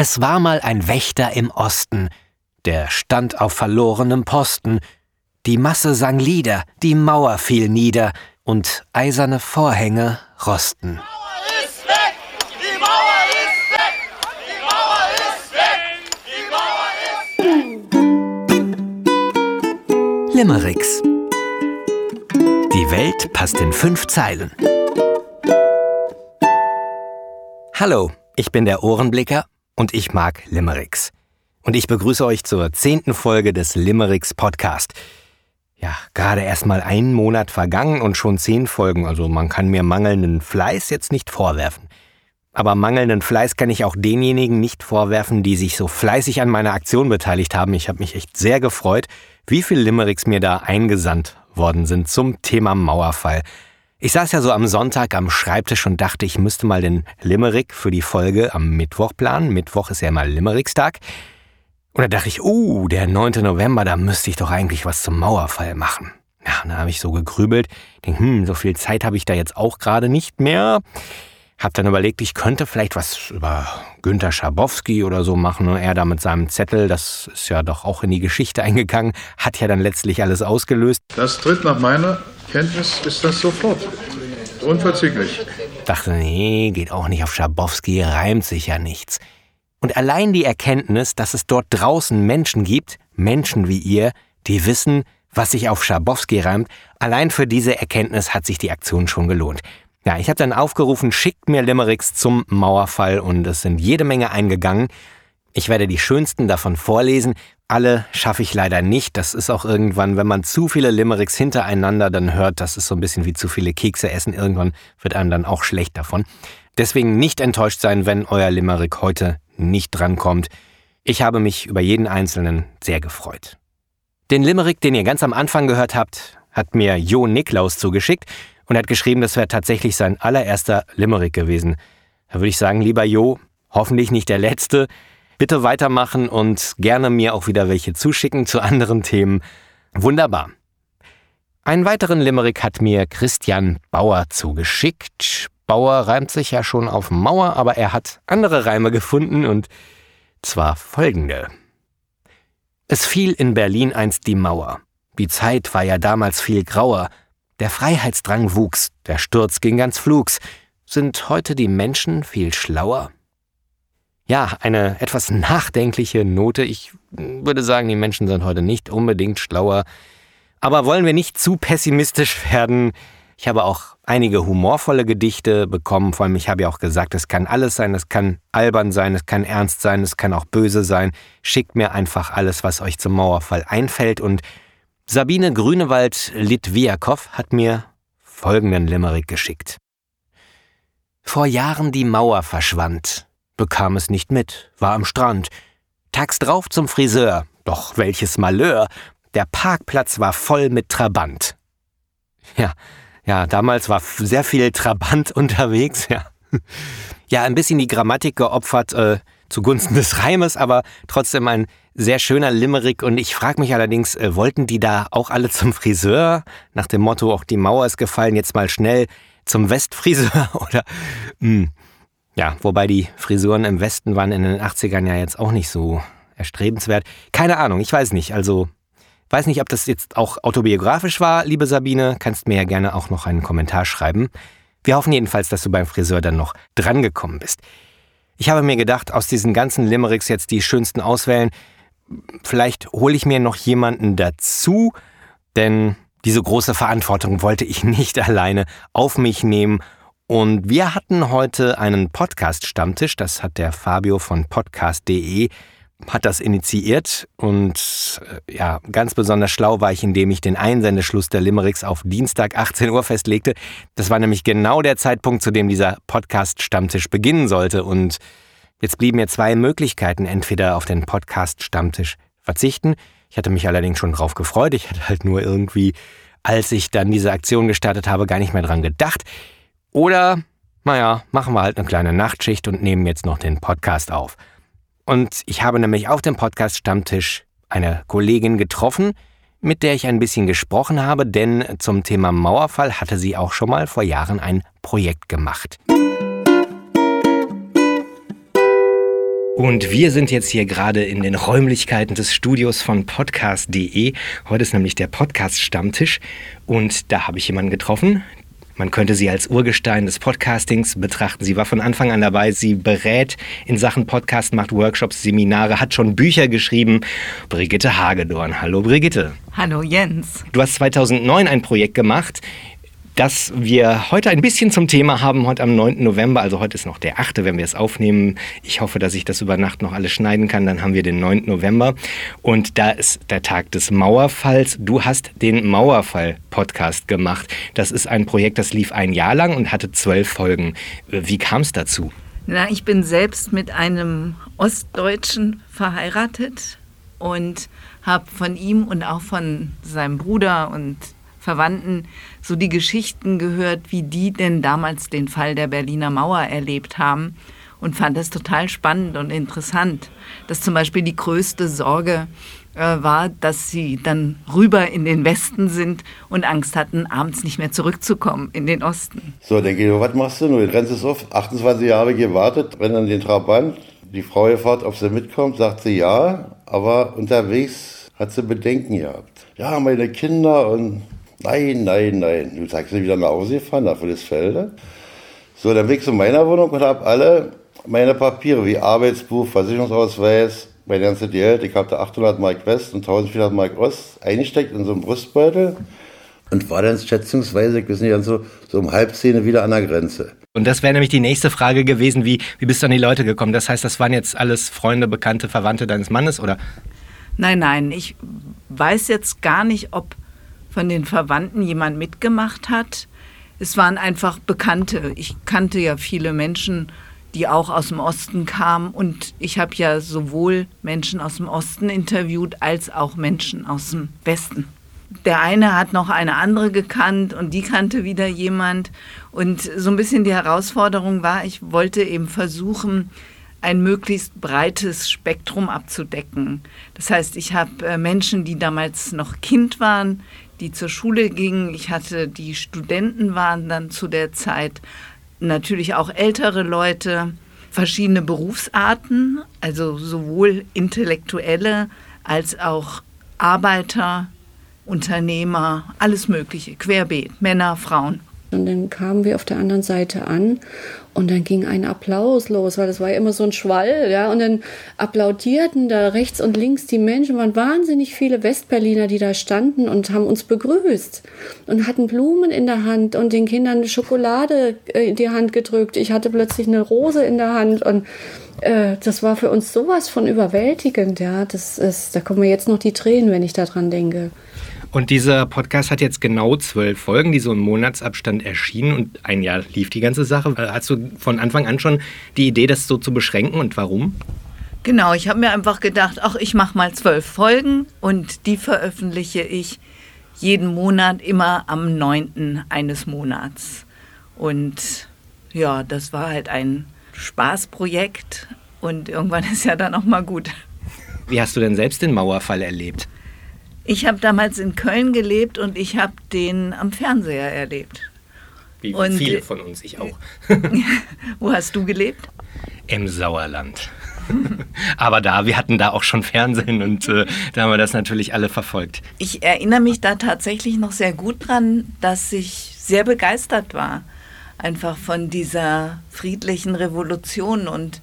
Es war mal ein Wächter im Osten, der stand auf verlorenem Posten. Die Masse sang Lieder, die Mauer fiel nieder und eiserne Vorhänge rosten. Limericks. Die Welt passt in fünf Zeilen. Hallo, ich bin der Ohrenblicker und ich mag Limericks. Und ich begrüße euch zur zehnten Folge des Limericks Podcast. Ja, gerade erst mal einen Monat vergangen und schon zehn Folgen, also man kann mir mangelnden Fleiß jetzt nicht vorwerfen. Aber mangelnden Fleiß kann ich auch denjenigen nicht vorwerfen, die sich so fleißig an meiner Aktion beteiligt haben. Ich habe mich echt sehr gefreut, wie viele Limericks mir da eingesandt worden sind zum Thema Mauerfall. Ich saß ja so am Sonntag am Schreibtisch und dachte, ich müsste mal den Limerick für die Folge am Mittwoch planen. Mittwoch ist ja mal Limerickstag. Und da dachte ich, uh, der 9. November, da müsste ich doch eigentlich was zum Mauerfall machen. Ja, und da habe ich so gegrübelt, denke, hm, so viel Zeit habe ich da jetzt auch gerade nicht mehr. Hab dann überlegt, ich könnte vielleicht was über Günter Schabowski oder so machen. Und er da mit seinem Zettel, das ist ja doch auch in die Geschichte eingegangen, hat ja dann letztlich alles ausgelöst. Das tritt nach meiner Kenntnis, ist das sofort. Unverzüglich. Dachte, nee, geht auch nicht auf Schabowski, reimt sich ja nichts. Und allein die Erkenntnis, dass es dort draußen Menschen gibt, Menschen wie ihr, die wissen, was sich auf Schabowski reimt, allein für diese Erkenntnis hat sich die Aktion schon gelohnt. Ja, ich habe dann aufgerufen, schickt mir Limericks zum Mauerfall und es sind jede Menge eingegangen. Ich werde die schönsten davon vorlesen. Alle schaffe ich leider nicht. Das ist auch irgendwann, wenn man zu viele Limericks hintereinander dann hört, das ist so ein bisschen wie zu viele Kekse essen. Irgendwann wird einem dann auch schlecht davon. Deswegen nicht enttäuscht sein, wenn euer Limerick heute nicht drankommt. Ich habe mich über jeden einzelnen sehr gefreut. Den Limerick, den ihr ganz am Anfang gehört habt, hat mir Jo Niklaus zugeschickt und hat geschrieben, das wäre tatsächlich sein allererster Limerick gewesen. Da würde ich sagen, lieber Jo, hoffentlich nicht der letzte. Bitte weitermachen und gerne mir auch wieder welche zuschicken zu anderen Themen. Wunderbar. Einen weiteren Limerick hat mir Christian Bauer zugeschickt. Bauer reimt sich ja schon auf Mauer, aber er hat andere Reime gefunden und zwar folgende. Es fiel in Berlin einst die Mauer. Die Zeit war ja damals viel grauer. Der Freiheitsdrang wuchs, der Sturz ging ganz flugs. Sind heute die Menschen viel schlauer? Ja, eine etwas nachdenkliche Note. Ich würde sagen, die Menschen sind heute nicht unbedingt schlauer. Aber wollen wir nicht zu pessimistisch werden? Ich habe auch einige humorvolle Gedichte bekommen. Vor allem, ich habe ja auch gesagt, es kann alles sein. Es kann albern sein, es kann ernst sein, es kann auch böse sein. Schickt mir einfach alles, was euch zum Mauerfall einfällt und Sabine Grünewald-Litwiakow hat mir folgenden Limerick geschickt. Vor Jahren die Mauer verschwand, bekam es nicht mit, war am Strand. Tags drauf zum Friseur, doch welches Malheur, der Parkplatz war voll mit Trabant. Ja, ja, damals war sehr viel Trabant unterwegs, ja. Ja, ein bisschen die Grammatik geopfert äh, zugunsten des Reimes, aber trotzdem ein sehr schöner Limerick und ich frage mich allerdings, äh, wollten die da auch alle zum Friseur? Nach dem Motto, auch die Mauer ist gefallen, jetzt mal schnell zum Westfriseur oder mh. Ja, wobei die Frisuren im Westen waren in den 80ern ja jetzt auch nicht so erstrebenswert. Keine Ahnung, ich weiß nicht. Also, weiß nicht, ob das jetzt auch autobiografisch war, liebe Sabine. Kannst mir ja gerne auch noch einen Kommentar schreiben. Wir hoffen jedenfalls, dass du beim Friseur dann noch drangekommen bist. Ich habe mir gedacht, aus diesen ganzen Limericks jetzt die schönsten auswählen vielleicht hole ich mir noch jemanden dazu, denn diese große Verantwortung wollte ich nicht alleine auf mich nehmen. Und wir hatten heute einen Podcast-Stammtisch, das hat der Fabio von podcast.de hat das initiiert und äh, ja, ganz besonders schlau war ich, indem ich den Einsendeschluss der Limericks auf Dienstag 18 Uhr festlegte. Das war nämlich genau der Zeitpunkt, zu dem dieser Podcast-Stammtisch beginnen sollte und Jetzt blieben mir zwei Möglichkeiten, entweder auf den Podcast-Stammtisch verzichten. Ich hatte mich allerdings schon drauf gefreut. Ich hatte halt nur irgendwie, als ich dann diese Aktion gestartet habe, gar nicht mehr dran gedacht. Oder, naja, machen wir halt eine kleine Nachtschicht und nehmen jetzt noch den Podcast auf. Und ich habe nämlich auf dem Podcast-Stammtisch eine Kollegin getroffen, mit der ich ein bisschen gesprochen habe, denn zum Thema Mauerfall hatte sie auch schon mal vor Jahren ein Projekt gemacht. Und wir sind jetzt hier gerade in den Räumlichkeiten des Studios von podcast.de. Heute ist nämlich der Podcast-Stammtisch und da habe ich jemanden getroffen. Man könnte sie als Urgestein des Podcastings betrachten. Sie war von Anfang an dabei. Sie berät in Sachen Podcast, macht Workshops, Seminare, hat schon Bücher geschrieben. Brigitte Hagedorn. Hallo Brigitte. Hallo Jens. Du hast 2009 ein Projekt gemacht, dass wir heute ein bisschen zum Thema haben, heute am 9. November, also heute ist noch der 8., wenn wir es aufnehmen. Ich hoffe, dass ich das über Nacht noch alles schneiden kann, dann haben wir den 9. November und da ist der Tag des Mauerfalls. Du hast den Mauerfall-Podcast gemacht. Das ist ein Projekt, das lief ein Jahr lang und hatte zwölf Folgen. Wie kam es dazu? Na, ich bin selbst mit einem Ostdeutschen verheiratet und habe von ihm und auch von seinem Bruder und Verwandten so die Geschichten gehört, wie die denn damals den Fall der Berliner Mauer erlebt haben und fand das total spannend und interessant, dass zum Beispiel die größte Sorge äh, war, dass sie dann rüber in den Westen sind und Angst hatten, abends nicht mehr zurückzukommen in den Osten. So, denke ich, was machst du nun? Du rennst es auf, 28 Jahre gewartet, renn an den Trabant, die Frau gefragt, ob sie mitkommt, sagt sie ja, aber unterwegs hat sie Bedenken gehabt. Ja, meine Kinder und Nein, nein, nein. Du sagst wieder nach Hause gefahren, nach Willisfelde. So, dann weg zu meiner Wohnung und habe alle meine Papiere wie Arbeitsbuch, Versicherungsausweis, mein ganzes Geld. Ich habe da 800 Mark West und 1400 Mark Ost eingesteckt in so einen Brustbeutel und war dann schätzungsweise, ich weiß nicht, so, so um halb zehn wieder an der Grenze. Und das wäre nämlich die nächste Frage gewesen, wie, wie bist du an die Leute gekommen? Das heißt, das waren jetzt alles Freunde, Bekannte, Verwandte deines Mannes, oder? Nein, nein, ich weiß jetzt gar nicht, ob von den Verwandten jemand mitgemacht hat. Es waren einfach Bekannte. Ich kannte ja viele Menschen, die auch aus dem Osten kamen. Und ich habe ja sowohl Menschen aus dem Osten interviewt als auch Menschen aus dem Westen. Der eine hat noch eine andere gekannt und die kannte wieder jemand. Und so ein bisschen die Herausforderung war, ich wollte eben versuchen, ein möglichst breites Spektrum abzudecken. Das heißt, ich habe äh, Menschen, die damals noch Kind waren, die zur Schule gingen. Ich hatte die Studenten waren dann zu der Zeit natürlich auch ältere Leute, verschiedene Berufsarten, also sowohl intellektuelle als auch Arbeiter, Unternehmer, alles Mögliche, querbeet, Männer, Frauen. Und dann kamen wir auf der anderen Seite an und dann ging ein Applaus los, weil das war ja immer so ein Schwall, ja. Und dann applaudierten da rechts und links die Menschen, waren wahnsinnig viele Westberliner, die da standen und haben uns begrüßt und hatten Blumen in der Hand und den Kindern Schokolade äh, in die Hand gedrückt. Ich hatte plötzlich eine Rose in der Hand und äh, das war für uns sowas von überwältigend, ja. Das ist, da kommen mir jetzt noch die Tränen, wenn ich daran denke. Und dieser Podcast hat jetzt genau zwölf Folgen, die so im Monatsabstand erschienen und ein Jahr lief die ganze Sache. Äh, hast du von Anfang an schon die Idee, das so zu beschränken und warum? Genau, ich habe mir einfach gedacht, ach, ich mache mal zwölf Folgen und die veröffentliche ich jeden Monat immer am 9. eines Monats. Und ja, das war halt ein Spaßprojekt und irgendwann ist ja dann auch mal gut. Wie hast du denn selbst den Mauerfall erlebt? Ich habe damals in Köln gelebt und ich habe den am Fernseher erlebt. Wie und viele von uns, ich auch. Wo hast du gelebt? Im Sauerland. Aber da, wir hatten da auch schon Fernsehen und äh, da haben wir das natürlich alle verfolgt. Ich erinnere mich da tatsächlich noch sehr gut dran, dass ich sehr begeistert war. Einfach von dieser friedlichen Revolution und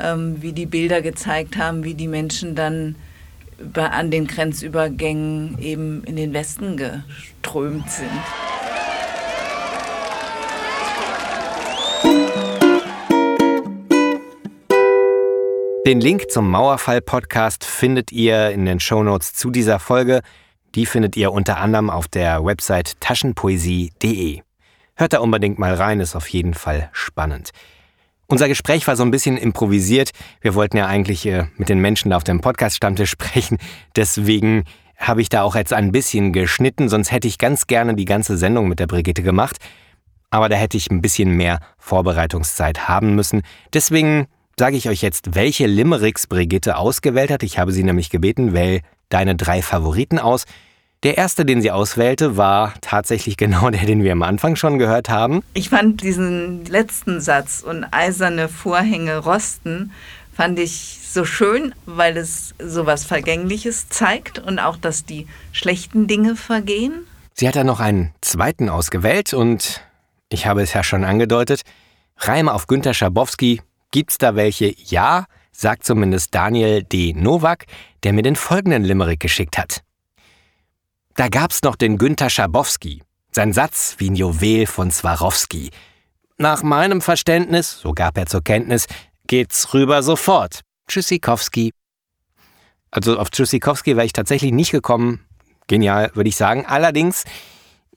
ähm, wie die Bilder gezeigt haben, wie die Menschen dann an den Grenzübergängen eben in den Westen geströmt sind. Den Link zum Mauerfall-Podcast findet ihr in den Shownotes zu dieser Folge. Die findet ihr unter anderem auf der Website taschenpoesie.de. Hört da unbedingt mal rein, ist auf jeden Fall spannend. Unser Gespräch war so ein bisschen improvisiert. Wir wollten ja eigentlich äh, mit den Menschen da auf dem Podcast-Stammtisch sprechen. Deswegen habe ich da auch jetzt ein bisschen geschnitten, sonst hätte ich ganz gerne die ganze Sendung mit der Brigitte gemacht. Aber da hätte ich ein bisschen mehr Vorbereitungszeit haben müssen. Deswegen sage ich euch jetzt, welche Limericks Brigitte ausgewählt hat. Ich habe sie nämlich gebeten, wähl deine drei Favoriten aus. Der erste, den sie auswählte, war tatsächlich genau der, den wir am Anfang schon gehört haben. Ich fand diesen letzten Satz und eiserne Vorhänge rosten, fand ich so schön, weil es so was Vergängliches zeigt und auch, dass die schlechten Dinge vergehen. Sie hat dann noch einen zweiten ausgewählt und ich habe es ja schon angedeutet, Reime auf Günter Schabowski, gibt's da welche? Ja, sagt zumindest Daniel D. Nowak, der mir den folgenden Limerick geschickt hat. Da gab's noch den Günter Schabowski, sein Satz wie ein Juwel von Swarovski. Nach meinem Verständnis, so gab er zur Kenntnis, geht's rüber sofort. Tschüssikowski. Also auf Tschüssikowski wäre ich tatsächlich nicht gekommen. Genial, würde ich sagen. Allerdings,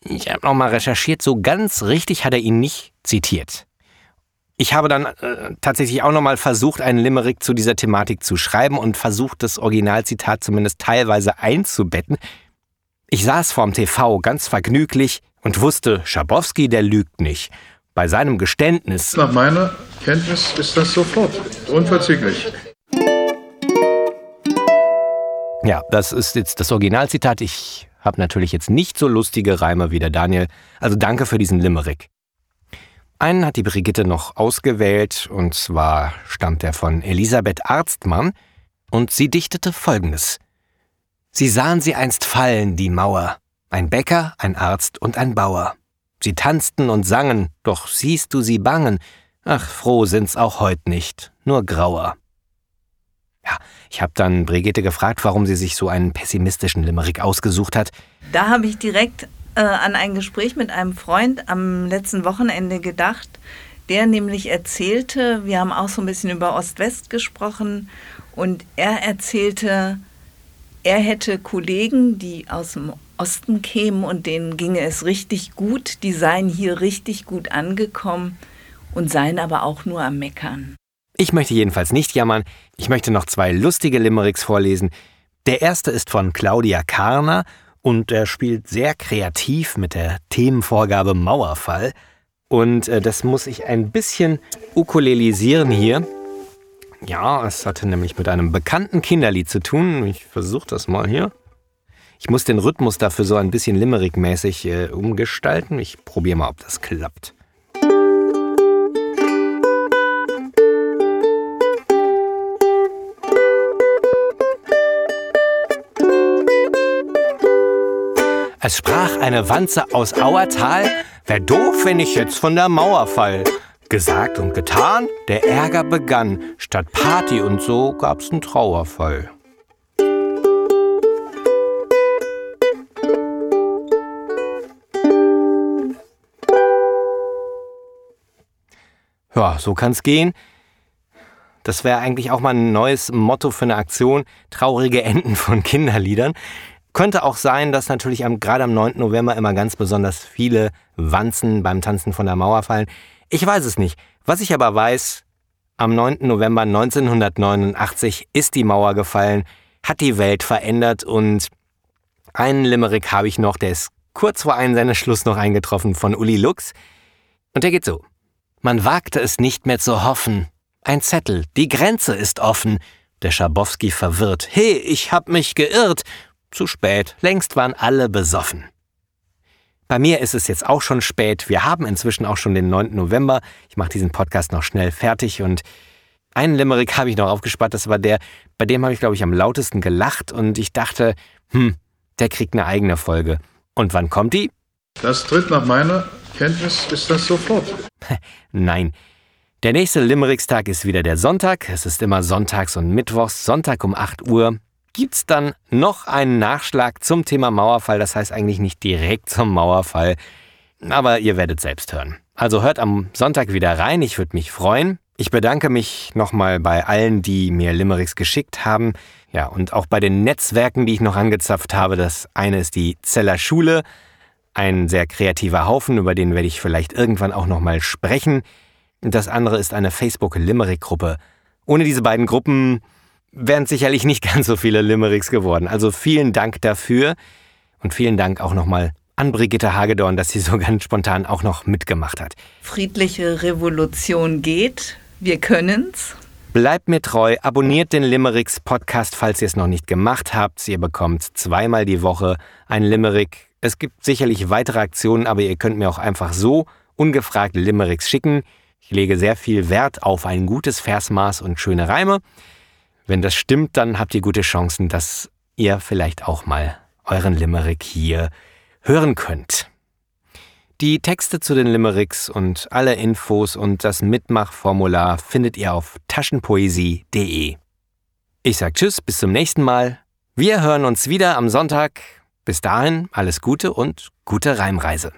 ich habe nochmal recherchiert, so ganz richtig hat er ihn nicht zitiert. Ich habe dann äh, tatsächlich auch nochmal versucht, einen Limerick zu dieser Thematik zu schreiben und versucht, das Originalzitat zumindest teilweise einzubetten. Ich saß vorm TV ganz vergnüglich und wusste, Schabowski, der lügt nicht. Bei seinem Geständnis. Nach meiner Kenntnis ist das sofort. Unverzüglich. Ja, das ist jetzt das Originalzitat. Ich habe natürlich jetzt nicht so lustige Reime wie der Daniel. Also danke für diesen Limerick. Einen hat die Brigitte noch ausgewählt, und zwar stammt er von Elisabeth Arztmann, und sie dichtete folgendes. Sie sahen sie einst fallen, die Mauer, ein Bäcker, ein Arzt und ein Bauer. Sie tanzten und sangen, doch siehst du sie bangen, ach, froh sind's auch heut nicht, nur grauer. Ja, ich habe dann Brigitte gefragt, warum sie sich so einen pessimistischen Limerick ausgesucht hat. Da habe ich direkt äh, an ein Gespräch mit einem Freund am letzten Wochenende gedacht, der nämlich erzählte, wir haben auch so ein bisschen über Ost-West gesprochen, und er erzählte, er hätte Kollegen, die aus dem Osten kämen und denen ginge es richtig gut, die seien hier richtig gut angekommen und seien aber auch nur am Meckern. Ich möchte jedenfalls nicht jammern. Ich möchte noch zwei lustige Limericks vorlesen. Der erste ist von Claudia Karner und er spielt sehr kreativ mit der Themenvorgabe Mauerfall. Und äh, das muss ich ein bisschen ukulelisieren hier. Ja, es hatte nämlich mit einem bekannten Kinderlied zu tun. Ich versuche das mal hier. Ich muss den Rhythmus dafür so ein bisschen Limerick-mäßig äh, umgestalten. Ich probiere mal, ob das klappt. Es sprach eine Wanze aus Auertal, wär doof, wenn ich jetzt von der Mauer fall. Gesagt und getan, der Ärger begann, statt Party und so gab's einen Trauerfall. Ja, so kann's gehen. Das wäre eigentlich auch mal ein neues Motto für eine Aktion. Traurige Enden von Kinderliedern. Könnte auch sein, dass natürlich am, gerade am 9. November immer ganz besonders viele Wanzen beim Tanzen von der Mauer fallen. Ich weiß es nicht. Was ich aber weiß, am 9. November 1989 ist die Mauer gefallen, hat die Welt verändert und einen Limerick habe ich noch, der ist kurz vor Einsendeschluss noch eingetroffen von Uli Lux. Und der geht so. Man wagte es nicht mehr zu hoffen. Ein Zettel, die Grenze ist offen. Der Schabowski verwirrt. He, ich hab mich geirrt. Zu spät, längst waren alle besoffen. Bei mir ist es jetzt auch schon spät. Wir haben inzwischen auch schon den 9. November. Ich mache diesen Podcast noch schnell fertig und einen Limerick habe ich noch aufgespart. Das war der, bei dem habe ich, glaube ich, am lautesten gelacht und ich dachte, hm, der kriegt eine eigene Folge. Und wann kommt die? Das tritt nach meiner Kenntnis ist das sofort. Nein. Der nächste Limerickstag ist wieder der Sonntag. Es ist immer sonntags und mittwochs, Sonntag um 8 Uhr gibt es dann noch einen Nachschlag zum Thema Mauerfall. Das heißt eigentlich nicht direkt zum Mauerfall, aber ihr werdet selbst hören. Also hört am Sonntag wieder rein, ich würde mich freuen. Ich bedanke mich nochmal bei allen, die mir Limericks geschickt haben. Ja, und auch bei den Netzwerken, die ich noch angezapft habe. Das eine ist die Zeller Schule, ein sehr kreativer Haufen, über den werde ich vielleicht irgendwann auch nochmal sprechen. Und das andere ist eine Facebook-Limerick-Gruppe. Ohne diese beiden Gruppen wären sicherlich nicht ganz so viele Limericks geworden. Also vielen Dank dafür und vielen Dank auch nochmal an Brigitte Hagedorn, dass sie so ganz spontan auch noch mitgemacht hat. Friedliche Revolution geht. Wir können's. Bleibt mir treu, abonniert den Limericks Podcast, falls ihr es noch nicht gemacht habt. Ihr bekommt zweimal die Woche ein Limerick. Es gibt sicherlich weitere Aktionen, aber ihr könnt mir auch einfach so ungefragt Limericks schicken. Ich lege sehr viel Wert auf ein gutes Versmaß und schöne Reime. Wenn das stimmt, dann habt ihr gute Chancen, dass ihr vielleicht auch mal euren Limerick hier hören könnt. Die Texte zu den Limericks und alle Infos und das Mitmachformular findet ihr auf taschenpoesie.de. Ich sag Tschüss, bis zum nächsten Mal. Wir hören uns wieder am Sonntag. Bis dahin alles Gute und gute Reimreise.